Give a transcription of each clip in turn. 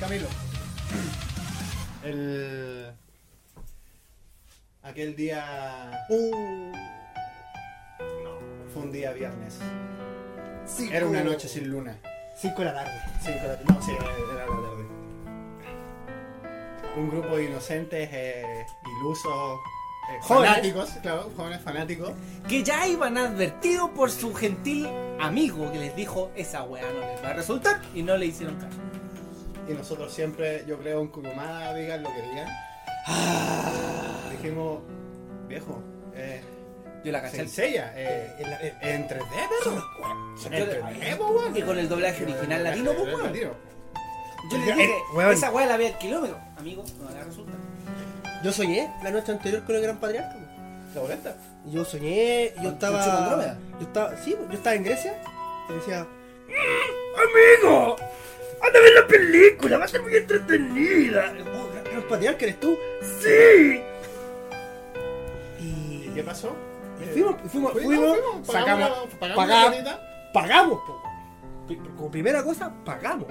Camilo. El. Aquel día. Uh, Fue un día viernes. cinco- Era una noche sin luna. 5 de la tarde. Cinco de la- No, sí, era la tarde. Un grupo de inocentes, eh, ilusos, eh, Jóvenes. fanáticos, claro, jóvenes fanáticos. Que ya iban advertidos por su gentil amigo que les dijo esa weá no les va a resultar y no le hicieron caso. Y nosotros siempre, yo creo, en Cucumada digan lo que digan. Dijimos, viejo, eh, Yo la caché sencilla, eh, En la- en- en 3D, pero. En 3D, po, weón. Y con el doblaje original latino, pues, weón. Yo le Eh, dije, weón. esa weá la vi al kilómetro. Amigo, no le va a resultar. Yo soñé la noche anterior con el gran patriarca. La boleta. Yo soñé, yo ¿Con estaba. Yo estaba, sí, yo estaba en Grecia y decía. ¡Amigo! ¡Anda a ver la película! ¡Va a ser muy entretenida! Oh, ¿Gran patriarca eres tú? ¡Sí! ¿Y Y. qué pasó? y fuimos, y fuimos, Fuimos, fuimos, fuimos, sacamos, pagamos la- pagamos pagamos, pagamos, po. Como primera cosa, pagamos.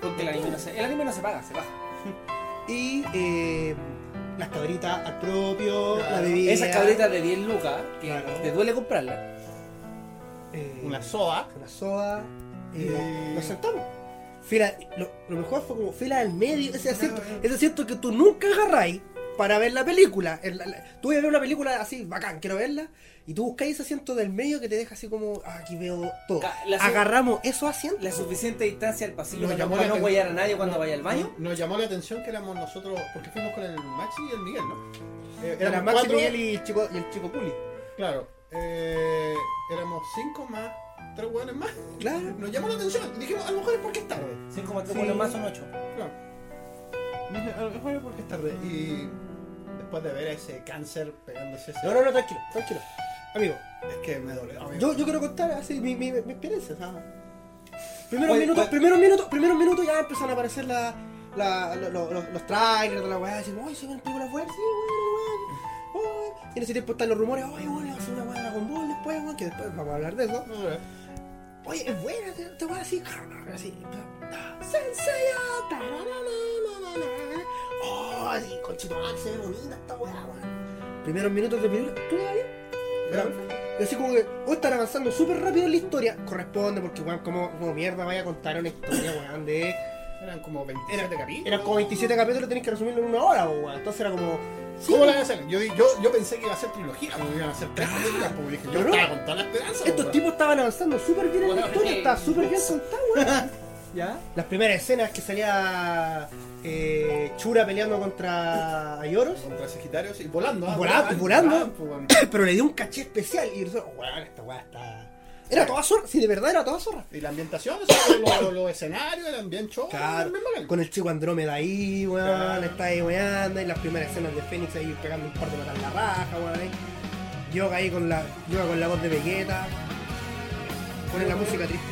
Porque el anime no se, el anime no se paga, se baja. Y eh, las cabritas al propio, Claro. la bebida. Esas cabritas de 10 lucas, que Claro. te duele comprarlas. eh, Una soda. una soda. eh, Y- Nos sentamos. Fila, lo, lo mejor fue como fila del medio, ese asiento, ese asiento que tú nunca agarráis para ver la película. El- la- la- tú vas a ver una película así, bacán, quiero verla, y tú buscáis ese asiento del medio que te deja así como, ah, aquí veo todo. La- Agarramos esos asientos. La suficiente distancia al pasillo Nos para llamó no- no huellar a nadie cuando vaya al baño. Nos, nos llamó la atención que éramos nosotros, porque fuimos con el Maxi y el Miguel, ¿no? Eh, Era éramos Maxi cuatro- Miguel y el chico, y el chico Puli. Claro. eh, éramos cinco más, tres hueones más. Claro. Nos llamó la atención. Y dijimos, a lo mejor es porque es tarde. 5 Sí. sí. más son 8. Claro. A lo mejor es porque es tarde. Y después de ver ese cáncer pegándose ese. No, no, no, tranquilo, tranquilo. Amigo, Es que me dolió. amigo. yo, yo quiero contar así mi, mi, mi experiencia, sea, Primeros Oye, minutos, oye. primeros minutos, primeros minutos ya empiezan a aparecer la, la, lo- lo- los, los trailers de la weá, decimos, oye, se ven películas buenas, sí, weón, weón. Y en ese tiempo están los rumores, oye, weón, va a hacer una weá de Dragon Ball después, weón, que después vamos a hablar de eso. Oye, es buena, te, te voy a decir, así, Sensei, oh, así, conchito, madre, se ve bonita esta weá, weón. Primeros minutos de película, ¿tú la. Y así como que, o están avanzando súper rápido en la historia, corresponde, porque weón, como, como mierda vaya a contar una historia, weón, de... Eran como 27 capítulos. Eran como 27 capítulos, tenés que resumirlo en una hora, weón. Entonces era como... sí, ¿Cómo la iban a hacer? Yo, yo, yo pensé que iba a ser trilogía, porque iban a ser tres películas, porque dije, yo estaba con toda la esperanza. Estos weón. tipos estaban avanzando súper bien en la historia, sí. estaba súper bien contada, weón. ¿Ya? Las primeras escenas que salía eh, Chura peleando contra Ayoros, Contra Sagitarios y volando. ah, Volando, volando. pues, weón. pero le dio un caché especial y nosotros, weón, esta weá está... Era toda zorra, sí, de verdad era toda zorra. Y la ambientación, los, los- los escenarios eran bien chocos. Claro, con el chico Andrómeda ahí, weón, Claro. está ahí weando, y las primeras escenas de Fénix ahí pegando un par de matar la raja, weón, ahí. Yoga ahí con la, yoga con la voz de Vegeta. Ponen la música triste.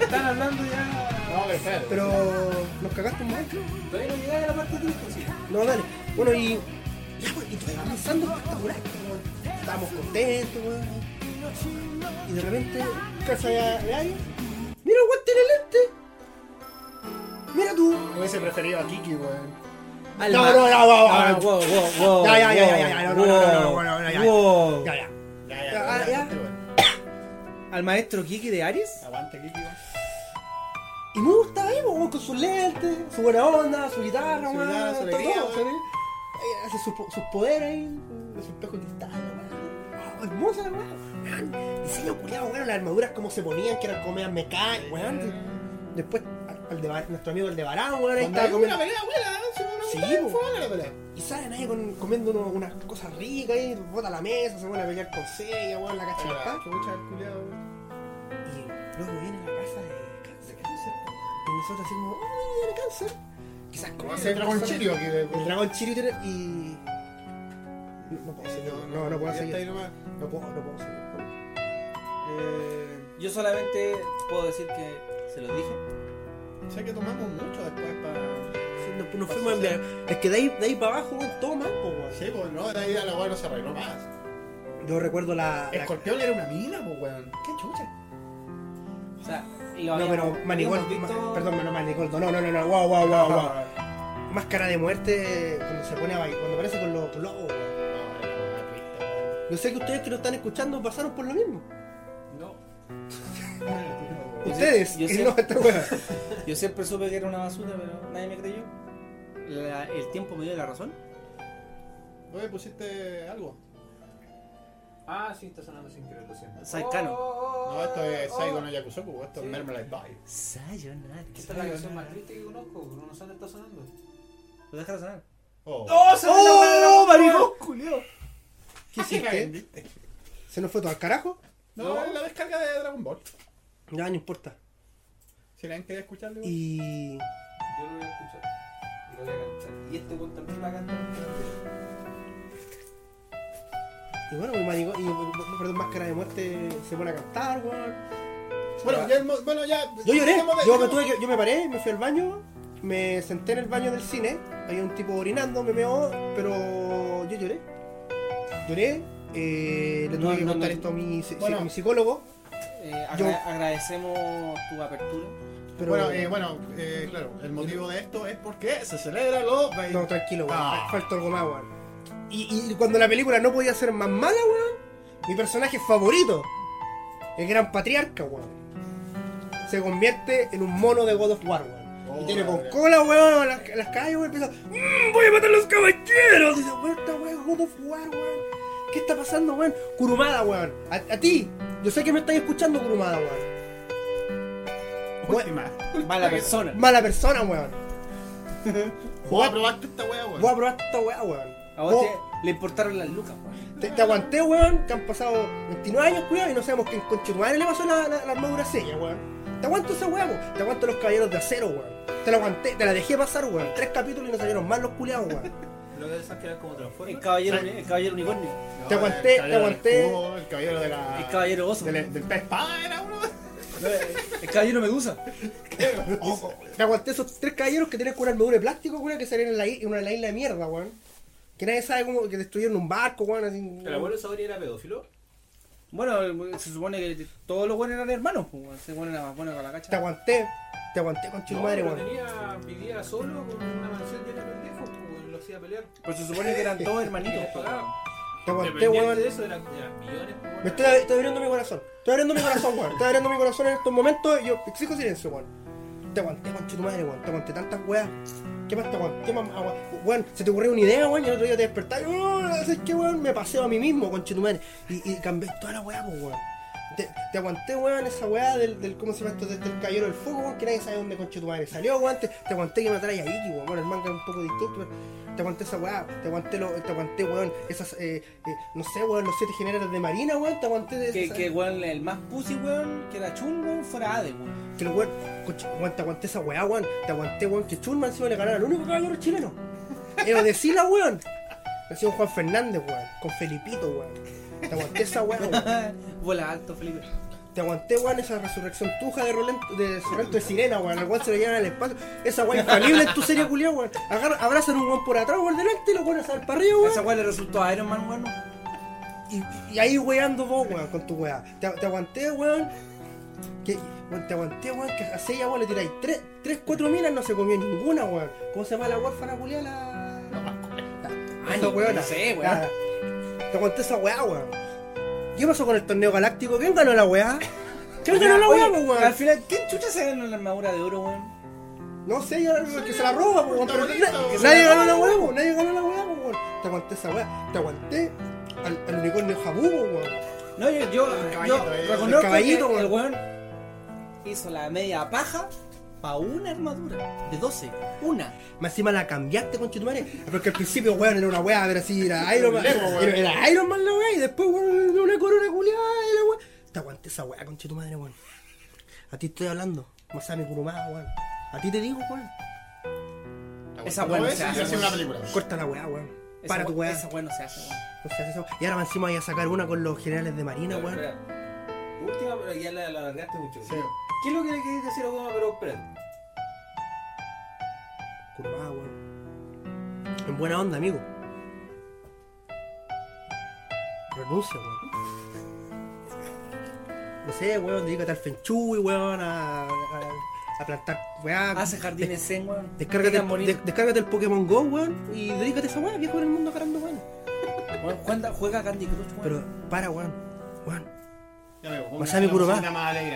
Están hablando ya. No, pero espérate. Pero nos cagaste un momento. Todavía no llegáis a la parte triste, sí. No, dale. Bueno, y. Ya, pues, y todo avanzando espectacular, weón. Estábamos contentos, weón. Y de repente, casa de, Aria. Mira, weón tiene lente. Mira tú. Hubiese preferido a Kiki, weón. No, no, no, no. Ya, ya, ya, ya, ya, no, no, no, ya. Ya, ya. Al maestro Kiki de Aries. Aguante, Kiki. Y Mu estaba ahí, con sus lentes, su buena onda, su guitarra, Su guitarra, su Hace sus sus poderes ahí, de su espejo de cristal. Oh, hermosa la. Weón, Diseño culiado, weón, las armaduras como se ponían, que eran como medias mecánicas, weón. Después, al de, nuestro amigo el de Barán, weón, ahí estaba comiendo. la pelea. Y salen ahí con- comiendo uno- unas cosas ricas ahí, bota la mesa, se van a pelear con weón, la cacha de el. Y luego viene la casa de cáncer. ¿Qué dice? Y nosotros así como, ¡ay, viene cáncer! Quizás como dragón chirio El dragón chirio tiene- y. No, puedo seguir. No, no puedo seguir. No puedo, no puedo seguir. Eh, Yo solamente puedo decir que se lo dije. sé que tomamos mucho después para. Sí, nos, nos fuimos. Es que de ahí, de ahí para abajo, weón, todo mal, po, weón. Sí, pues no, de ahí a la weá no se arregló más. Yo recuerdo la. la- Escorpión era una mina, pues weón. Qué chucha. O sea, lo No, pero Manigoldo. visto- Perdón, no, Manigoldo. No, no, no, no. Wow, wow, wow, wow. Máscara de muerte cuando se pone a bailar, cuando aparece con los globos, weón. No, era una triste, weón. Yo sé que ustedes que lo están escuchando pasaron por lo mismo. No. Yo Ustedes, sé- yo y sé- no. Yo siempre supe que era una basura, pero nadie me creyó. La- el tiempo me dio la razón. Oye, pusiste algo. Ah, sí, está sonando sin querer, lo siento. Saikano. Oh, No, esto es oh, Saigo no Yakusoku, esto Sí. es Marmalade Bye. Sayonara. Esta es la canción más triste que conozco, Bruno Sand está sonando. Lo deja de sonar. Oh. ¡Oh, maricón, culiao! ¿Qué hiciste? ¿Se nos fue todo al carajo? No, No. es la descarga de Dragon Ball. Ya, no importa. Si alguien quiere escucharlo. igual. Y. Yo lo voy a escuchar. Y lo voy a cantar. Y este weón también va a cantar. Y bueno, mi marico, y perdón, máscara de muerte se pone a cantar, weón. Bueno, ya, hemos- bueno, ya. Yo lloré, yo me, tuve que, yo me paré, me fui al baño, me senté en el baño del cine, había un tipo orinando, me meó, pero yo lloré. Lloré, eh, le tuve No, que no, contar no. esto a mi, Bueno. a mi psicólogo, Eh, Yo- agradecemos tu apertura. pero... Bueno, eh, bueno, eh, claro, el motivo de esto es porque se celebra los No, tranquilo, weón, Ah. falta algo más, weón. Y, y cuando la película no podía ser más mala, weón, mi personaje favorito, el gran patriarca, weón, se convierte en un mono de God of War, weón. Oh, y tiene con cola, weón, las, las calles, weón, empieza, "Mm, voy a matar a los caballeros. Dice, weón, esta weón es God of War, weón. ¿Qué está pasando, weón? Kurumada, weón. A, a ti, yo sé que me estáis escuchando, Kurumada, weón. Última. Mala persona. Mala persona, weón. Voy a probarte esta wea, weón. Voy a probar esta weá, weón. A vos Vos- te- le importaron las lucas, weón. Te, te aguanté, weón, que han pasado 29 años, cuidado, y no sabemos quién madre le pasó la, la, la armadura sella, weón. Te aguanto esa weá, weón. Te aguanto los caballeros de acero, weón. Te la aguanté, te la dejé pasar, weón. Tres capítulos y no salieron más los culiados, weón. Lo que quedan como El Transformers. caballero, el caballero unicornio. No, te aguanté, el te aguanté. escudo, El caballero de la. El caballero oso. Del, del pez espada era uno. El caballero medusa. Te aguanté esos tres caballeros que tenían con una armadura de plástico, weón, que salían en la, en una la isla de mierda, weón. Que nadie sabe cómo que destruyeron un barco, weón, así. ¿El abuelo Saori era pedófilo? Bueno, se supone que todos los buenos eran hermanos, pues, weón. Se ponen más con la Te cacha. aguanté, te aguanté con tu No, madre, weón. tenía, vivía solo con una mansión llena de pendejos, pues, lo hacía pelear. Pues se supone que eran todos hermanitos. Te aguanté, weón. de eso, eran, eran millones, pues, Me estoy, estoy abriendo mi corazón. Estoy abriendo mi corazón, weón. Estoy abriendo mi corazón en estos momentos y yo exijo silencio, weón. Te aguanté, con tu madre, weón. Te aguanté tantas weas. ¿Qué más te aguanté? ¿Qué más agua- Weón, se te ocurrió una idea, weón, y el otro día te despertás y, oh, ¿sabes qué, weón? Me paseo a mí mismo, con tu madre. Y, y cambié toda la wea, pues, weón. Te, te aguanté, weón, esa weá del, del, ¿cómo se llama esto? Del, del caballero del fuego, weón, que nadie sabe dónde conche tu madre salió, weón. Te, te aguanté que mataras a Iki, weón. Bueno, el manga es un poco distinto, pero te aguanté esa weá. Te aguanté, lo, te aguanté, weón, esas, eh, eh, no sé, weón, los siete generales de marina, weón. Te aguanté de Que, que weón, el más pussy, weón, que era Chun, weón, fuera Ade, weón. que el weón, conche, weón, te aguanté esa weá, weón. Te aguanté, weón, que Chulma encima le ganara al único caballero chileno. Era de Sila, weón. Nació un Juan Fernández, weón. Con Felipito, weón. Te aguanté esa weá, weón. Vuela alto, Felipe. Te aguanté, weón, esa resurrección tuja de Rolento de, Sorrento de Sirena, weón. El weón se lo llevan al espacio. Esa weá infalible en tu serie culiada, weón. Abrazan un weón por atrás, weón, delante y lo pones al para arriba, A esa weón. weón le resultó a Iron Man, weón. Y, y ahí weando vos, weón, con tu weá. Te, te aguanté, weón. Que, weón, te aguanté, weón, que a Sella, weón, le tiráis tres, tres, cuatro minas, no se comió ninguna, weón. ¿Cómo se llama la huérfana culiada? La... Ay, Esa weona. no sé, weón. Ya. Te aguanté esa weá, weón. ¿Qué pasó con el torneo galáctico? ¿Quién ganó la weá? ¿Quién ganó la weá, pues, weón? Al final, ¿quién chucha se ganó la armadura de oro, weón? No sé, ya el que se la roba, pues, weón. pero na-. Nadie ganó la weá, pues, nadie ganó la weá, pues, weón. Te aguanté esa weá. Te aguanté al, al unicornio jabú, pues, weón. No, yo, yo, El yo caballito, eh, reconozco el caballito, que el weón. weón hizo la media paja pa' una armadura de 12. Una. Más encima la cambiaste con Chitumare. Porque al principio, weón, era una weá, pero así era Iron Man. Era, era Iron Man la weá, y después, weón, una corona culiada y la weá. Te aguanté esa weá con Chitumare, weón. A ti estoy hablando. Masami Kurumada, weón. A ti te digo, weón. Esa weá no se hace, una película. Corta la weá, weón. Para tu weá. Esa weón no se hace, weón. No se hace esa weá. Y ahora más encima voy a sacar una con los generales de Marina, weón. Última, pero ya la, la alargaste mucho. Sí. ¿Qué es lo que le querés decir a Obama? Pero espera. Kurumada, weón. En buena onda, amigo. Renuncia, weón. no sé, weón, dedícate al Feng Shui, weón, a, a, a plantar, weón. Hace jardines zen, weón. Descárgate, el- descárgate el Pokémon Go, weón, y dedícate a esa weá, viejo en el mundo carando weón. Weón, juega, juega Candy Crush, weón. Pero, para, weón, weón. Masami weón.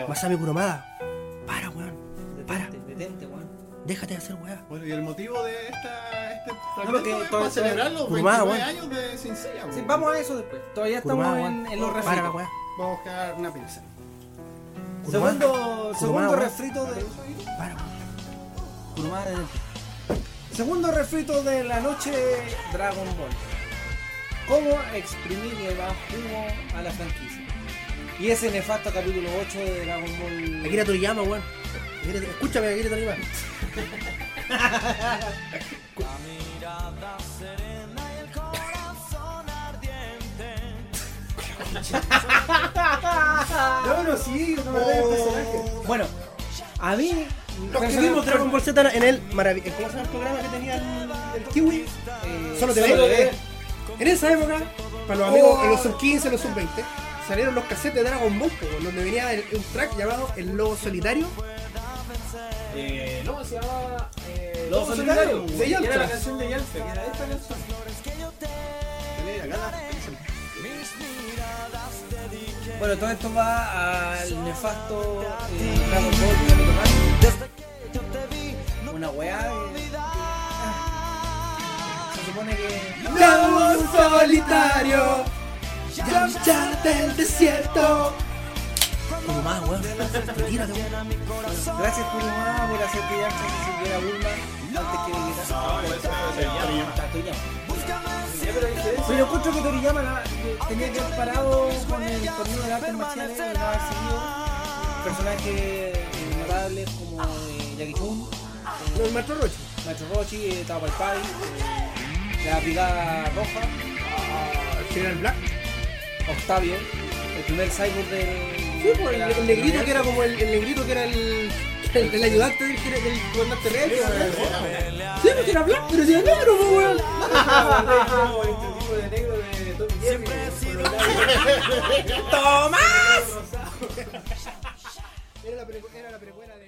Masami Kurumada, para, weón, para, Detente, weón. déjate de hacer weá. Bueno, y el motivo de esta, este porque fragmento es para celebrar los Kurumada, 29 weón. años de Senseiya, Sí, vamos a eso después. Todavía estamos en, los Para la refritos. weá. Vamos a buscar una. Kurumada. Segundo, segundo Kurumada, refrito de. Para. Kurumada. Segundo refrito de la noche Dragon Ball. ¿Cómo exprimirle más jugo a la franquicia? Y ese nefasto capítulo 8 de Dragon Ball. Akira Toriyama, weón. Escúchame, Akira Toriyama. No, no, sí, no me da el personaje. Bueno, a mí. Los que vimos Dragon Ball Z en el maravilloso. ¿Cómo se llama el programa que tenía el, el Kiwi? eh, Solo te Solo. TV. En esa época, para los amigos, en los sub 15, los sub 20, salieron los cassettes de Dragon Ball, donde venía el- un track llamado El Lobo Solitario. Eh, no, se llamaba. Eh, Lobo Lobo Solitario, Solitario. de Era la canción de Yalta, que era esta canción. Bueno, todo esto va al nefasto eh, Dragon Ball. Una weá ah, Se supone que. Lobo Solitario, Yamcha del desierto. Como más, weón. Retírate, weón. Gracias Kurumada por hacer que Yamcha se sintiera Bulma antes que Vegeta. Toriyama. Pero encuentro que Toriyama la- tenía que haber parado con el torneo de artes marciales y no haber seguido personajes eh, notables como eh, Jackie Chun, No, el maestro Rochi. Maestro Rochi, eh, Tao Pai Pai, eh, la Brigada Roja, El General Black. Octavio, el primer cyborg del. Sí, pues, de el, el negrito que era como el, el negrito que era el, el, el ayudante del, del comandante Red. Sí, pues era Black, pero era negro, pues, weón. El tipo de negro de Tommy Jerry. ¡Tomás! Era la, pre- era la precuela de.